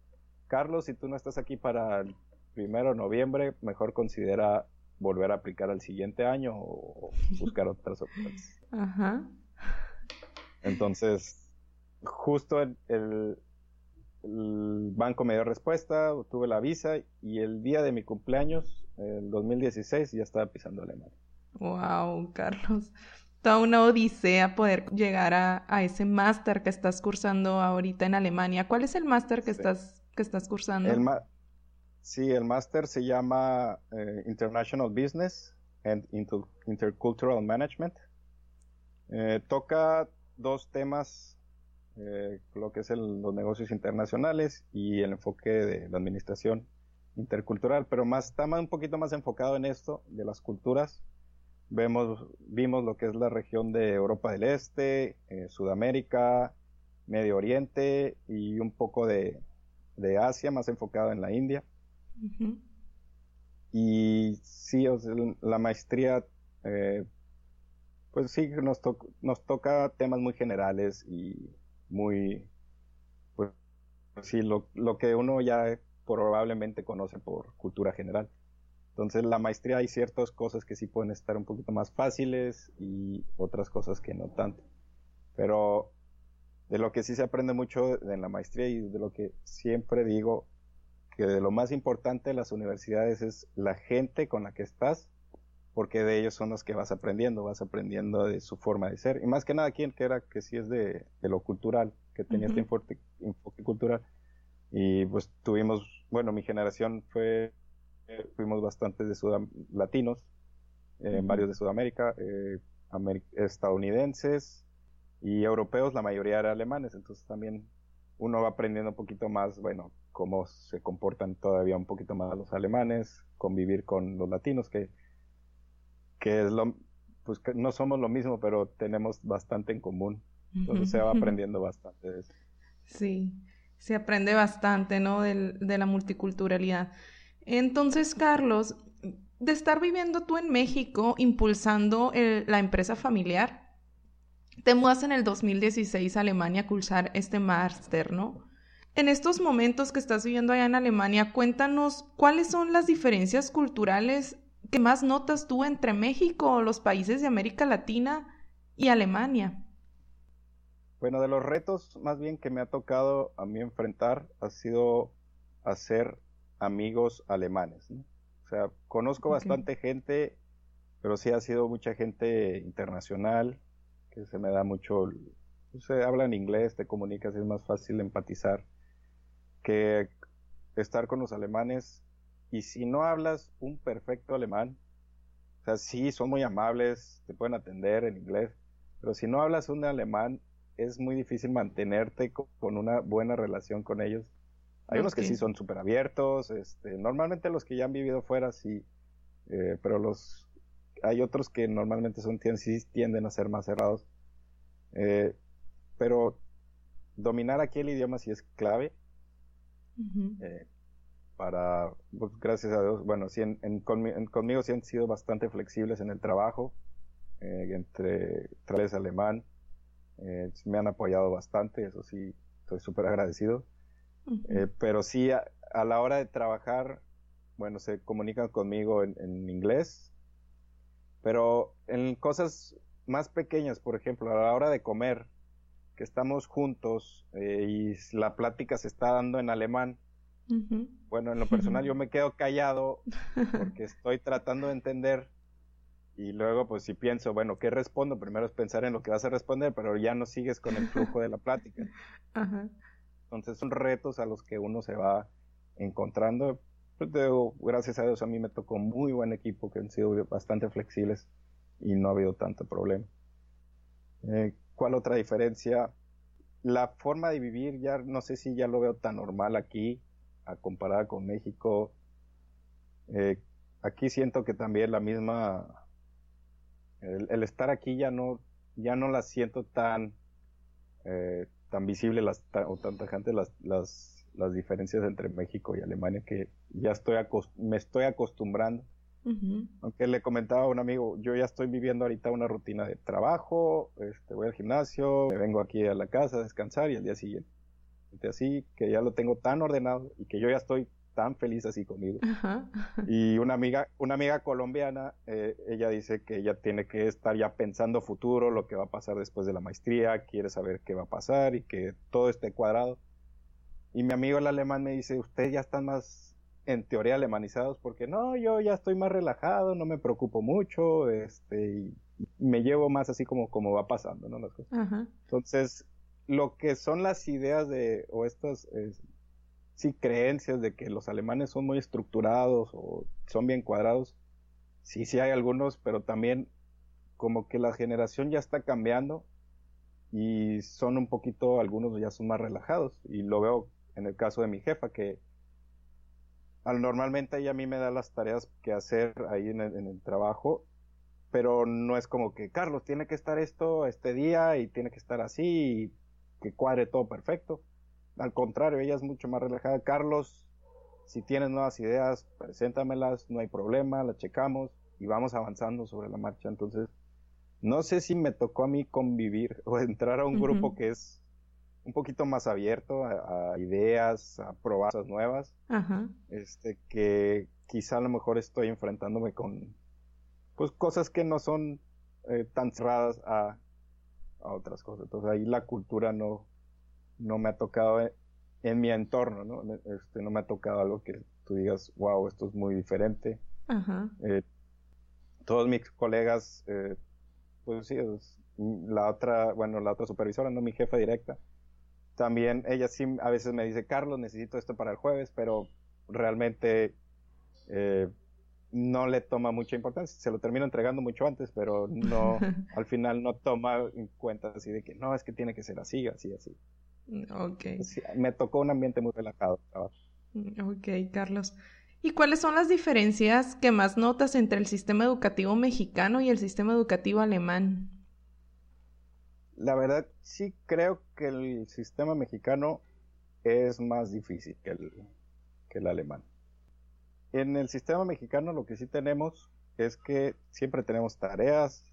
Carlos, si tú no estás aquí para el primero de noviembre, mejor considera volver a aplicar al siguiente año o buscar otras opciones. [laughs] Ajá. Entonces, justo el, banco me dio respuesta, tuve la visa y el día de mi cumpleaños, el 2016, ya estaba pisando Alemania. Wow, Carlos. Toda una odisea poder llegar a, ese máster que estás cursando ahorita en Alemania. ¿Cuál es el máster que, estás, que estás cursando? El, Sí, el máster se llama eh, International Business and Intercultural Management. Eh, toca dos temas, eh, lo que es los negocios internacionales y el enfoque de la administración intercultural, pero más está un poquito más enfocado en esto de las culturas. Vemos, vimos lo que es la región de Europa del Este, Sudamérica, Medio Oriente y un poco de, de Asia, más enfocado en la India. Y sí, la maestría, eh, pues sí, nos, nos toca temas muy generales y muy, pues sí, lo, lo que uno ya probablemente conoce por cultura general. Entonces, la maestría hay ciertas cosas que sí pueden estar un poquito más fáciles y otras cosas que no tanto. Pero de lo que sí se aprende mucho en la maestría y de lo que siempre digo que de lo más importante de las universidades es la gente con la que estás, porque de ellos son los que vas aprendiendo, vas aprendiendo de su forma de ser. Y más que nada, quien que era que sí es de, lo cultural, que tenía este enfoque, cultural. Y pues tuvimos, bueno, mi generación fue, fuimos bastantes de latinos, en varios de Sudamérica, estadounidenses y europeos, la mayoría eran alemanes, entonces también uno va aprendiendo un poquito más, bueno, cómo se comportan todavía un poquito más los alemanes, convivir con los latinos, que, que es lo, pues que no somos lo mismo, pero tenemos bastante en común. Entonces se va aprendiendo bastante de eso. Sí, se aprende bastante, ¿no? De, de la multiculturalidad. Entonces, Carlos, de estar viviendo tú en México, impulsando la empresa familiar, te mudas en el 2016 a Alemania a cursar este máster, ¿no? En estos momentos que estás viviendo allá en Alemania, cuéntanos cuáles son las diferencias culturales que más notas tú entre México, los países de América Latina y Alemania. Bueno, de los retos más bien que me ha tocado a mí enfrentar ha sido hacer amigos alemanes. O sea, conozco bastante gente, pero sí ha sido mucha gente internacional, que se me da mucho, se habla en inglés, te comunicas, es más fácil empatizar que estar con los alemanes y si no hablas un perfecto alemán, o sea, sí, son muy amables, te pueden atender en inglés, pero si no hablas un alemán, es muy difícil mantenerte con una buena relación con ellos. Hay unos que sí son súper abiertos, este, normalmente los que ya han vivido fuera sí, eh, pero los hay otros que normalmente son sí tienden a ser más cerrados. Eh, pero dominar aquí el idioma sí es clave. Eh, para, pues, gracias a Dios, bueno, sí, en, conmigo sí han sido bastante flexibles en el trabajo, eh, entre tres alemán, eh, me han apoyado bastante, eso sí, estoy súper agradecido. pero sí, a, la hora de trabajar, bueno, se comunican conmigo en, inglés, pero en cosas más pequeñas, por ejemplo, a la hora de comer, que estamos juntos y la plática se está dando en alemán, bueno, en lo personal yo me quedo callado [laughs] porque estoy tratando de entender y luego pues si pienso, bueno, ¿qué respondo? Primero es pensar en lo que vas a responder, pero ya no sigues con el flujo de la plática. [laughs] Entonces son retos a los que uno se va encontrando. Pues, gracias a Dios a mí me tocó muy buen equipo que han sido bastante flexibles y no ha habido tanto problema. Eh, ¿Cuál otra diferencia? La forma de vivir ya no sé si ya lo veo tan normal aquí comparada con México. Eh, aquí siento que también la misma, el, estar aquí ya no, ya no la siento tan, eh, tan visible las, o tan tajante las, las, las, diferencias entre México y Alemania que ya estoy me estoy acostumbrando. Aunque le comentaba a un amigo, yo ya estoy viviendo ahorita una rutina de trabajo, este, voy al gimnasio, me vengo aquí a la casa a descansar y al día siguiente así, que ya lo tengo tan ordenado y que yo ya estoy tan feliz así conmigo. [laughs] Y una amiga, una amiga colombiana, eh, ella dice que ella tiene que estar ya pensando futuro, lo que va a pasar después de la maestría, quiere saber qué va a pasar y que todo esté cuadrado. Y mi amigo el alemán me dice, ustedes ya están más en teoría alemanizados porque no, yo ya estoy más relajado, no me preocupo mucho, este, y me llevo más así como, como va pasando, ¿no? Las cosas. Entonces, lo que son las ideas de, o estas, sí, creencias de que los alemanes son muy estructurados o son bien cuadrados, sí, sí hay algunos, pero también como que la generación ya está cambiando y son un poquito, algunos ya son más relajados y lo veo en el caso de mi jefa que al, normalmente ella a mí me da las tareas que hacer ahí en el, en el trabajo pero no es como que Carlos tiene que estar esto este día y tiene que estar así y que cuadre todo perfecto. Al contrario, ella es mucho más relajada. Carlos, si tienes nuevas ideas, preséntamelas, no hay problema, las checamos y vamos avanzando sobre la marcha. Entonces, no sé si me tocó a mí convivir [laughs] o entrar a un grupo que es un poquito más abierto a, ideas, a probar cosas nuevas. Este, que quizá a lo mejor estoy enfrentándome con, pues, cosas que no son eh, tan cerradas a a otras cosas. Entonces ahí la cultura no, no me ha tocado en, mi entorno, ¿no? Este, no me ha tocado algo que tú digas, wow, esto es muy diferente. Eh, todos mis colegas, eh, pues sí, la otra, bueno, la otra supervisora, no mi jefa directa, también ella sí a veces me dice, Carlos, necesito esto para el jueves, pero realmente eh, no le toma mucha importancia, se lo termino entregando mucho antes, pero no, [laughs] al final no toma en cuenta así de que no, es que tiene que ser así, así, así. Ok. me tocó un ambiente muy relajado. Ok, Carlos. ¿Y cuáles son las diferencias que más notas entre el sistema educativo mexicano y el sistema educativo alemán? La verdad, sí creo que el sistema mexicano es más difícil que el, que el alemán. En el sistema mexicano lo que sí tenemos es que siempre tenemos tareas,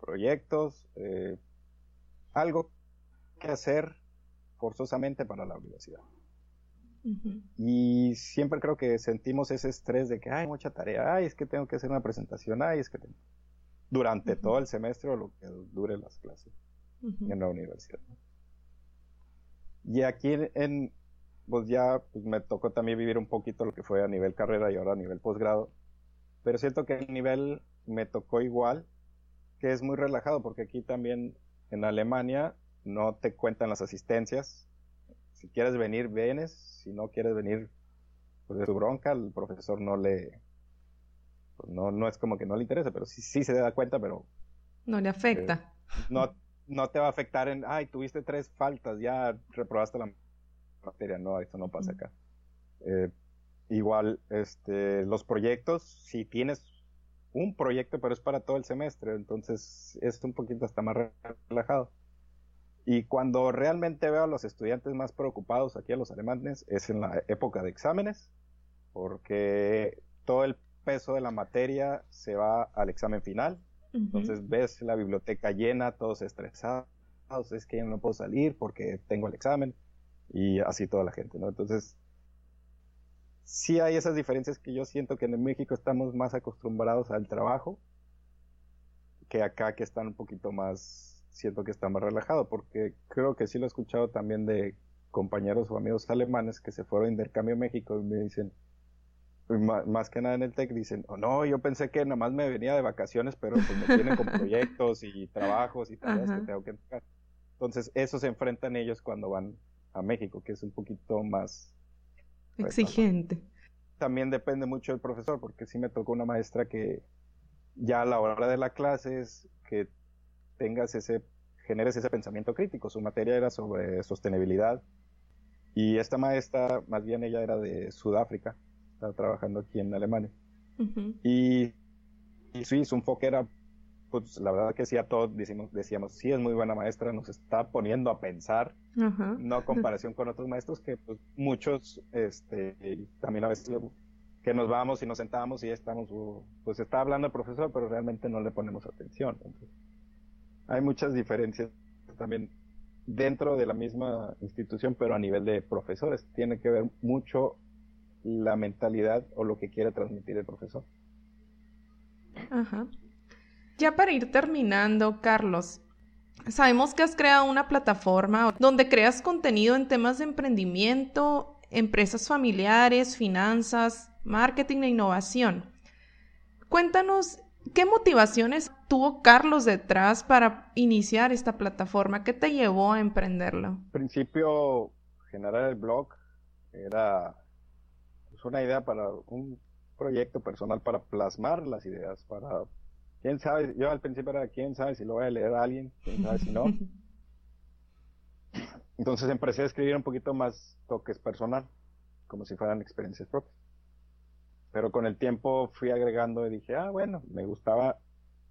proyectos, eh, algo que hacer forzosamente para la universidad. Y siempre creo que sentimos ese estrés de que hay mucha tarea, ay, es que tengo que hacer una presentación, ay, es que tengo... durante todo el semestre o lo que dure las clases en la universidad. Y aquí en, pues ya pues me tocó también vivir un poquito lo que fue a nivel carrera y ahora a nivel posgrado, pero siento que el nivel me tocó igual, que es muy relajado, porque aquí también en Alemania no te cuentan las asistencias, si quieres venir, vienes, si no quieres venir, pues de tu bronca, el profesor no le, pues no, no es como que no le interesa, pero sí, sí se da cuenta, pero... No le afecta. Eh, no, no te va a afectar en, ay, tuviste tres faltas, ya reprobaste la materia, no, esto no pasa acá. Eh, igual, este, los proyectos, si tienes un proyecto, pero es para todo el semestre, entonces es un poquito hasta más relajado. Y cuando realmente veo a los estudiantes más preocupados aquí a los alemanes es en la época de exámenes, porque todo el peso de la materia se va al examen final. Entonces ves la biblioteca llena, todos estresados, es que yo no puedo salir porque tengo el examen y así toda la gente, ¿no? Entonces, sí hay esas diferencias que yo siento que en México estamos más acostumbrados al trabajo que acá que están un poquito más siento que está más relajado, porque creo que sí lo he escuchado también de compañeros o amigos alemanes que se fueron a intercambio a México y me dicen, más, que nada en el TEC, dicen, oh no, yo pensé que nada más me venía de vacaciones, pero pues me tienen con [laughs] proyectos y trabajos y tareas que tengo que entregar. Entonces, eso se enfrentan ellos cuando van a México, que es un poquito más pues, exigente. También depende mucho del profesor, porque sí me tocó una maestra que ya a la hora de la clase es que tengas ese, generes ese pensamiento crítico. Su materia era sobre sostenibilidad y esta maestra, más bien ella era de Sudáfrica, estaba trabajando aquí en Alemania. y, y, sí, su enfoque era, pues la verdad que sí, a todos decimos, decíamos, sí es muy buena maestra, nos está poniendo a pensar, no comparación con otros maestros que pues, muchos, este, también a veces que nos vamos y nos sentamos y estamos, pues está hablando el profesor, pero realmente no le ponemos atención. Entonces, hay muchas diferencias también dentro de la misma institución, pero a nivel de profesores. Tiene que ver mucho la mentalidad o lo que quiere transmitir el profesor. Ajá. Ya para ir terminando, Carlos, sabemos que has creado una plataforma donde creas contenido en temas de emprendimiento, empresas familiares, finanzas, marketing e innovación. Cuéntanos ¿Qué motivaciones tuvo Carlos detrás para iniciar esta plataforma? ¿Qué te llevó a emprenderlo? Al principio, generar el blog era pues, una idea para un proyecto personal para plasmar las ideas, para quién sabe, yo al principio era quién sabe si lo voy a leer a alguien, quién sabe si no. [laughs] Entonces empecé a escribir un poquito más toques personal, como si fueran experiencias propias. Pero con el tiempo fui agregando y dije, ah, bueno, me gustaba,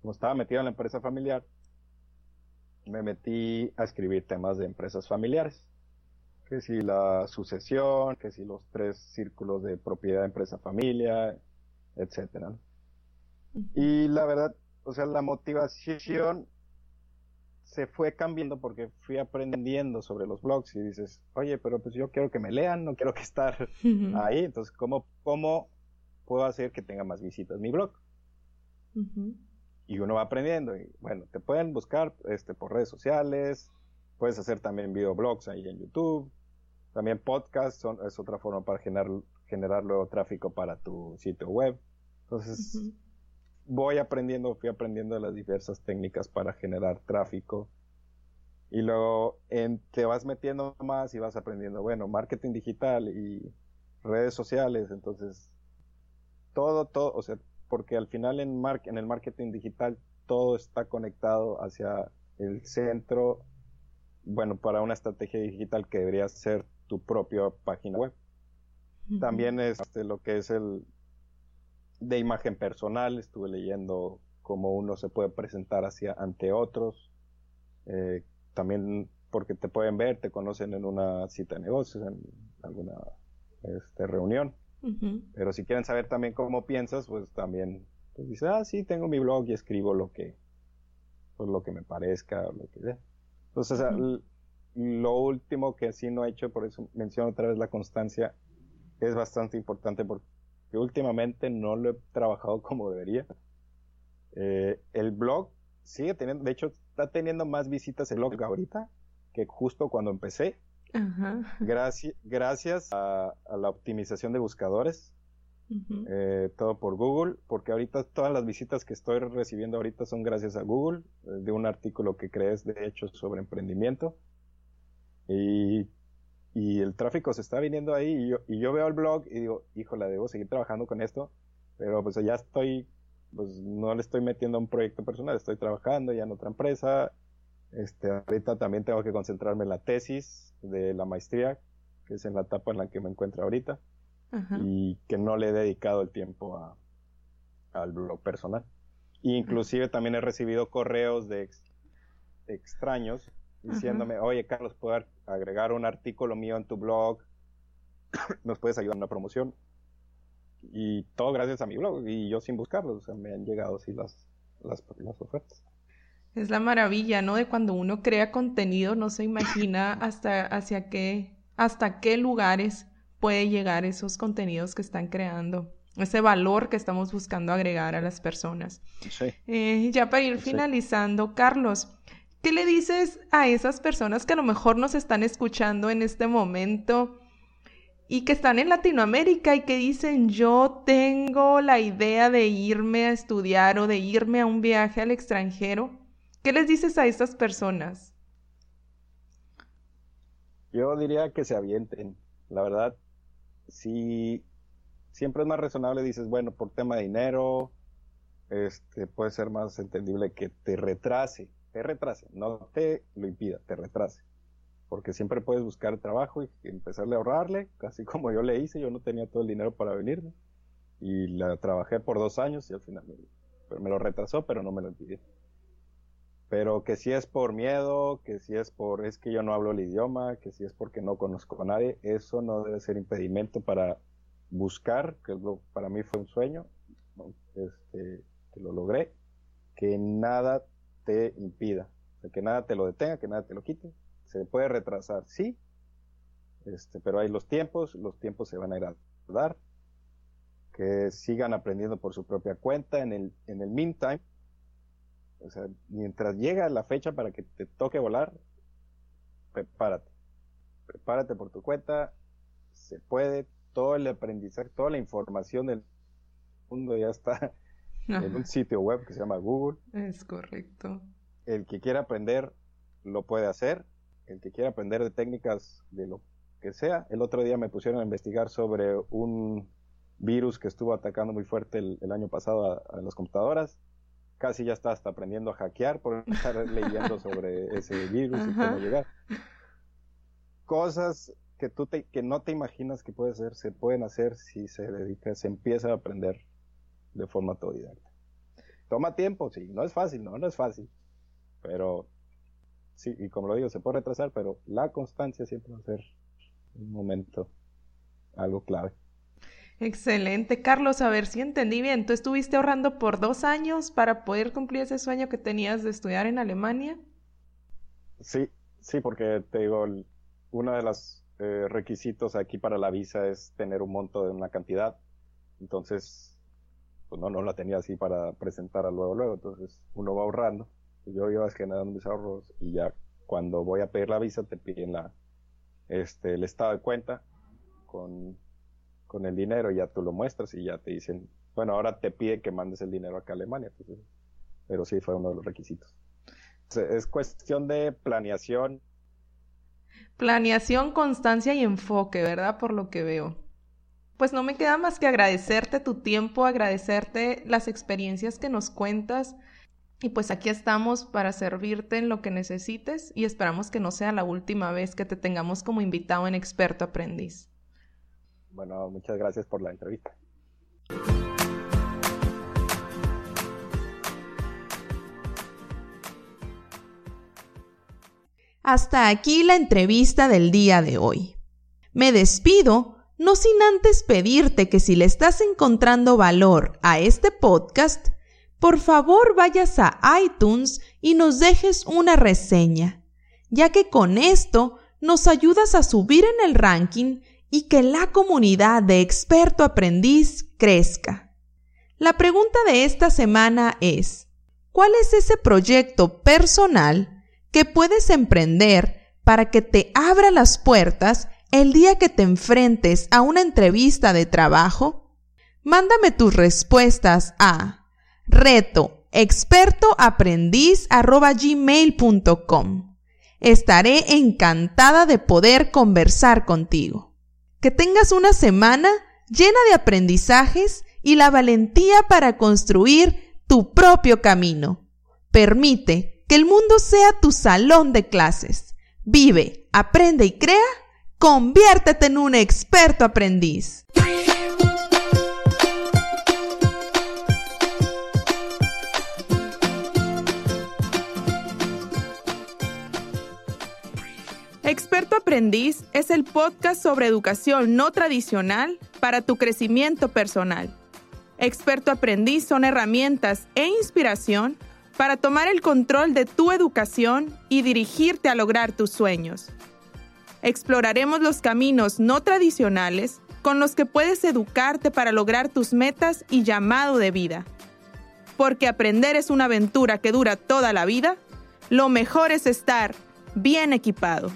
como estaba metido en la empresa familiar, me metí a escribir temas de empresas familiares. Que si la sucesión, que si los tres círculos de propiedad, empresa, familia, etcétera. Y la verdad, o sea, la motivación se fue cambiando porque fui aprendiendo sobre los blogs y dices, oye, pero pues yo quiero que me lean, no quiero que estar ahí. Entonces, ¿cómo, cómo puedo hacer que tenga más visitas mi blog. Y uno va aprendiendo. Y bueno, te pueden buscar este, por redes sociales, puedes hacer también videoblogs ahí en YouTube, también podcasts son, es otra forma para generar, generar luego tráfico para tu sitio web. Entonces, voy aprendiendo, fui aprendiendo las diversas técnicas para generar tráfico. Y luego en, te vas metiendo más y vas aprendiendo, bueno, marketing digital y redes sociales. Entonces, todo, todo, o sea, porque al final en, en el marketing digital todo está conectado hacia el centro, bueno, para una estrategia digital que debería ser tu propia página web. También es este, lo que es el de imagen personal, estuve leyendo cómo uno se puede presentar hacia ante otros, eh, también porque te pueden ver, te conocen en una cita de negocios, en alguna este, reunión. Pero si quieren saber también cómo piensas, pues también pues dices, ah, sí, tengo mi blog y escribo lo que, pues, lo que me parezca, lo que sea. Entonces, lo último que sí no he hecho, por eso menciono otra vez la constancia, es bastante importante porque últimamente no lo he trabajado [laughs] como debería. Eh, el blog sigue teniendo, de hecho, está teniendo más visitas el blog ahorita que justo cuando empecé. gracias a, la optimización de buscadores. Eh, todo por Google, porque ahorita todas las visitas que estoy recibiendo ahorita son gracias a Google, eh, de un artículo que crees de hecho sobre emprendimiento. Y, y, el tráfico se está viniendo ahí y yo, y yo veo el blog y digo, híjole, debo seguir trabajando con esto, pero pues ya estoy, pues no le estoy metiendo a un proyecto personal, estoy trabajando ya en otra empresa, este, ahorita también tengo que concentrarme en la tesis de la maestría, que es en la etapa en la que me encuentro ahorita, y que no le he dedicado el tiempo a, al blog personal. inclusive también he recibido correos de extraños diciéndome, oye Carlos, ¿puedo agregar un artículo mío en tu blog? [coughs] ¿Nos puedes ayudar en una promoción? Y todo gracias a mi blog, y yo sin buscarlo, o sea, me han llegado así las, las, las ofertas. Es la maravilla, ¿no? De cuando uno crea contenido, no se imagina [coughs] hasta hacia qué, hasta qué lugares puede llegar esos contenidos que están creando, ese valor que estamos buscando agregar a las personas. Sí. Eh, ya para ir finalizando, Carlos, ¿qué le dices a esas personas que a lo mejor nos están escuchando en este momento y que están en Latinoamérica y que dicen yo tengo la idea de irme a estudiar o de irme a un viaje al extranjero? ¿Qué les dices a estas personas? Yo diría que se avienten. La verdad, si siempre es más razonable, dices, bueno, por tema de dinero, este, puede ser más entendible que te retrase, te retrase, no te lo impida, te retrase. Porque siempre puedes buscar trabajo y empezarle a ahorrarle, casi como yo le hice, yo no tenía todo el dinero para venirme. Y la trabajé por dos años y al final me, me lo retrasó, pero no me lo impidió. Pero que si es por miedo, que si es por es que yo no hablo el idioma, que si es porque no conozco a nadie, eso no debe ser impedimento para buscar, que para mí fue un sueño, este, que lo logré, que nada te impida, que nada te lo detenga, que nada te lo quite. Se puede retrasar, sí, este, pero hay los tiempos, los tiempos se van a ir a dar, que sigan aprendiendo por su propia cuenta. En el, en el meantime, o sea, mientras llega la fecha para que te toque volar, prepárate. Prepárate por tu cuenta. Se puede. Todo el aprendizaje, toda la información del mundo ya está en un sitio web que se llama Google. Es correcto. El que quiera aprender lo puede hacer. El que quiera aprender de técnicas de lo que sea. El otro día me pusieron a investigar sobre un virus que estuvo atacando muy fuerte el, año pasado a las computadoras casi ya está hasta aprendiendo a hackear por [laughs] estar leyendo sobre ese virus y cómo llegar. Cosas que tú te, que no te imaginas que puede ser, se pueden hacer si se dedica, se empieza a aprender de forma autodidacta. Toma tiempo, sí, no es fácil, no, no es fácil, pero sí, y como lo digo, se puede retrasar, pero la constancia siempre va a ser un momento, algo clave. Excelente, Carlos. A ver si entendí bien. ¿Tú estuviste ahorrando por dos años para poder cumplir ese sueño que tenías de estudiar en Alemania? Sí, sí, porque te digo, uno de los eh, requisitos aquí para la visa es tener un monto de una cantidad. Entonces, pues no, no la tenía así para presentar luego, luego. Entonces, uno va ahorrando. Yo iba generando mis ahorros y ya cuando voy a pedir la visa te piden la, este, el estado de cuenta con con el dinero, ya tú lo muestras y ya te dicen, bueno, ahora te pide que mandes el dinero acá a Alemania. pero sí fue uno de los requisitos. Es cuestión de planeación. Planeación, constancia y enfoque, ¿verdad? Por lo que veo. Pues no me queda más que agradecerte tu tiempo, agradecerte las experiencias que nos cuentas. Y pues aquí estamos para servirte en lo que necesites y esperamos que no sea la última vez que te tengamos como invitado en Experto Aprendiz. Bueno, muchas gracias por la entrevista. Hasta aquí la entrevista del día de hoy. Me despido no sin antes pedirte que si le estás encontrando valor a este podcast, por favor vayas a iTunes y nos dejes una reseña, ya que con esto nos ayudas a subir en el ranking y que la comunidad de experto aprendiz crezca. La pregunta de esta semana es, ¿cuál es ese proyecto personal que puedes emprender para que te abra las puertas el día que te enfrentes a una entrevista de trabajo, mándame tus respuestas a reto Estaré encantada de poder conversar contigo. Que tengas una semana llena de aprendizajes y la valentía para construir tu propio camino. Permite que el mundo sea tu salón de clases. Vive, aprende y crea Conviértete en un experto aprendiz. Experto Aprendiz es el podcast sobre educación no tradicional para tu crecimiento personal. Experto Aprendiz son herramientas e inspiración para tomar el control de tu educación y dirigirte a lograr tus sueños exploraremos los caminos no tradicionales con los que puedes educarte para lograr tus metas y llamado de vida. Porque aprender es una aventura que dura toda la vida, lo mejor es estar bien equipado.